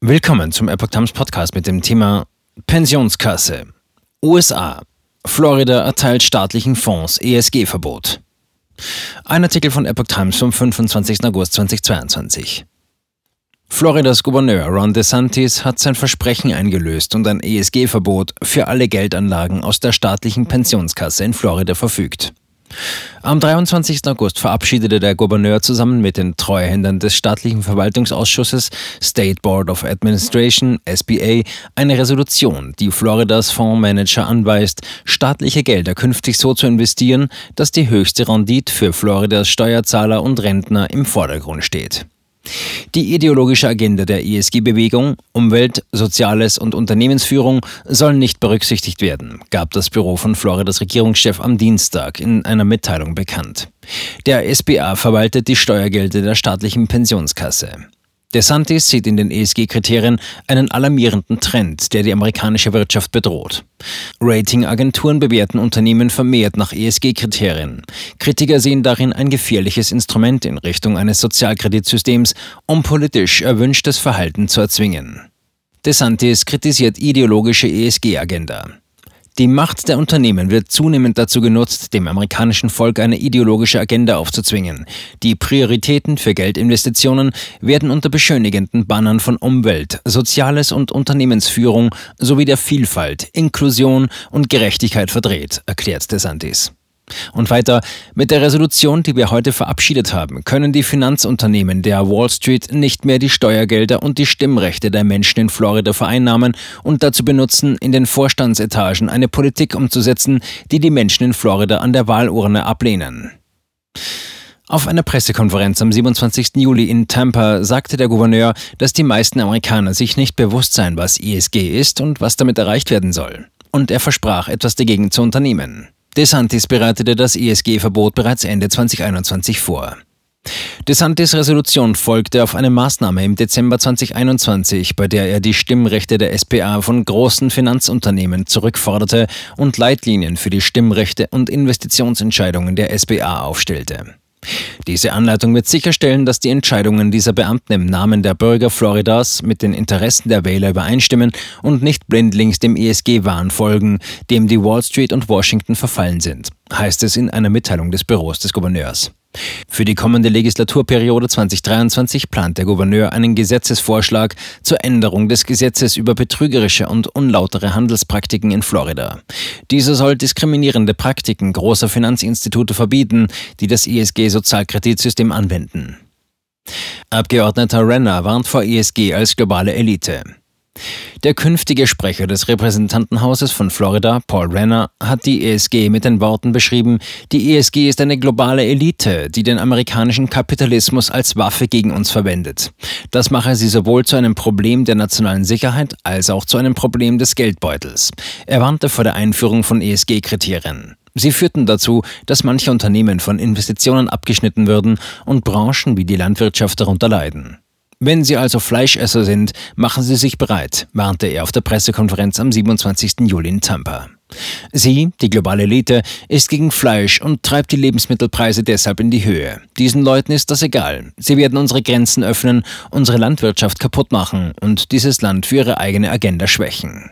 Willkommen zum Epoch Times Podcast mit dem Thema Pensionskasse. USA. Florida erteilt staatlichen Fonds ESG-Verbot. Ein Artikel von Epoch Times vom 25. August 2022. Floridas Gouverneur Ron DeSantis hat sein Versprechen eingelöst und ein ESG-Verbot für alle Geldanlagen aus der staatlichen Pensionskasse in Florida verfügt. Am 23. August verabschiedete der Gouverneur zusammen mit den Treuhändern des staatlichen Verwaltungsausschusses State Board of Administration SBA eine Resolution, die Floridas Fondsmanager anweist, staatliche Gelder künftig so zu investieren, dass die höchste Rendite für Floridas Steuerzahler und Rentner im Vordergrund steht. Die ideologische Agenda der ESG-Bewegung, Umwelt, Soziales und Unternehmensführung soll nicht berücksichtigt werden, gab das Büro von Floridas Regierungschef am Dienstag in einer Mitteilung bekannt. Der SBA verwaltet die Steuergelder der staatlichen Pensionskasse. DeSantis sieht in den ESG-Kriterien einen alarmierenden Trend, der die amerikanische Wirtschaft bedroht. Ratingagenturen bewerten Unternehmen vermehrt nach ESG-Kriterien. Kritiker sehen darin ein gefährliches Instrument in Richtung eines Sozialkreditsystems, um politisch erwünschtes Verhalten zu erzwingen. DeSantis kritisiert ideologische ESG-Agenda. Die Macht der Unternehmen wird zunehmend dazu genutzt, dem amerikanischen Volk eine ideologische Agenda aufzuzwingen. Die Prioritäten für Geldinvestitionen werden unter beschönigenden Bannern von Umwelt, Soziales und Unternehmensführung sowie der Vielfalt, Inklusion und Gerechtigkeit verdreht, erklärt DeSantis. Und weiter, mit der Resolution, die wir heute verabschiedet haben, können die Finanzunternehmen der Wall Street nicht mehr die Steuergelder und die Stimmrechte der Menschen in Florida vereinnahmen und dazu benutzen, in den Vorstandsetagen eine Politik umzusetzen, die die Menschen in Florida an der Wahlurne ablehnen. Auf einer Pressekonferenz am 27. Juli in Tampa sagte der Gouverneur, dass die meisten Amerikaner sich nicht bewusst seien, was ESG ist und was damit erreicht werden soll. Und er versprach, etwas dagegen zu unternehmen. DeSantis bereitete das ESG-Verbot bereits Ende 2021 vor. DeSantis Resolution folgte auf eine Maßnahme im Dezember 2021, bei der er die Stimmrechte der SPA von großen Finanzunternehmen zurückforderte und Leitlinien für die Stimmrechte und Investitionsentscheidungen der SPA aufstellte. Diese Anleitung wird sicherstellen, dass die Entscheidungen dieser Beamten im Namen der Bürger Floridas mit den Interessen der Wähler übereinstimmen und nicht blindlings dem ESG-Wahn folgen, dem die Wall Street und Washington verfallen sind, heißt es in einer Mitteilung des Büros des Gouverneurs. Für die kommende Legislaturperiode 2023 plant der Gouverneur einen Gesetzesvorschlag zur Änderung des Gesetzes über betrügerische und unlautere Handelspraktiken in Florida. Dieser soll diskriminierende Praktiken großer Finanzinstitute verbieten, die das ISG-Sozialkreditsystem anwenden. Abgeordneter Renner warnt vor ISG als globale Elite. Der künftige Sprecher des Repräsentantenhauses von Florida, Paul Renner, hat die ESG mit den Worten beschrieben, die ESG ist eine globale Elite, die den amerikanischen Kapitalismus als Waffe gegen uns verwendet. Das mache sie sowohl zu einem Problem der nationalen Sicherheit als auch zu einem Problem des Geldbeutels. Er warnte vor der Einführung von ESG-Kriterien. Sie führten dazu, dass manche Unternehmen von Investitionen abgeschnitten würden und Branchen wie die Landwirtschaft darunter leiden. Wenn Sie also Fleischesser sind, machen Sie sich bereit, warnte er auf der Pressekonferenz am 27. Juli in Tampa. Sie, die globale Elite, ist gegen Fleisch und treibt die Lebensmittelpreise deshalb in die Höhe. Diesen Leuten ist das egal. Sie werden unsere Grenzen öffnen, unsere Landwirtschaft kaputt machen und dieses Land für ihre eigene Agenda schwächen.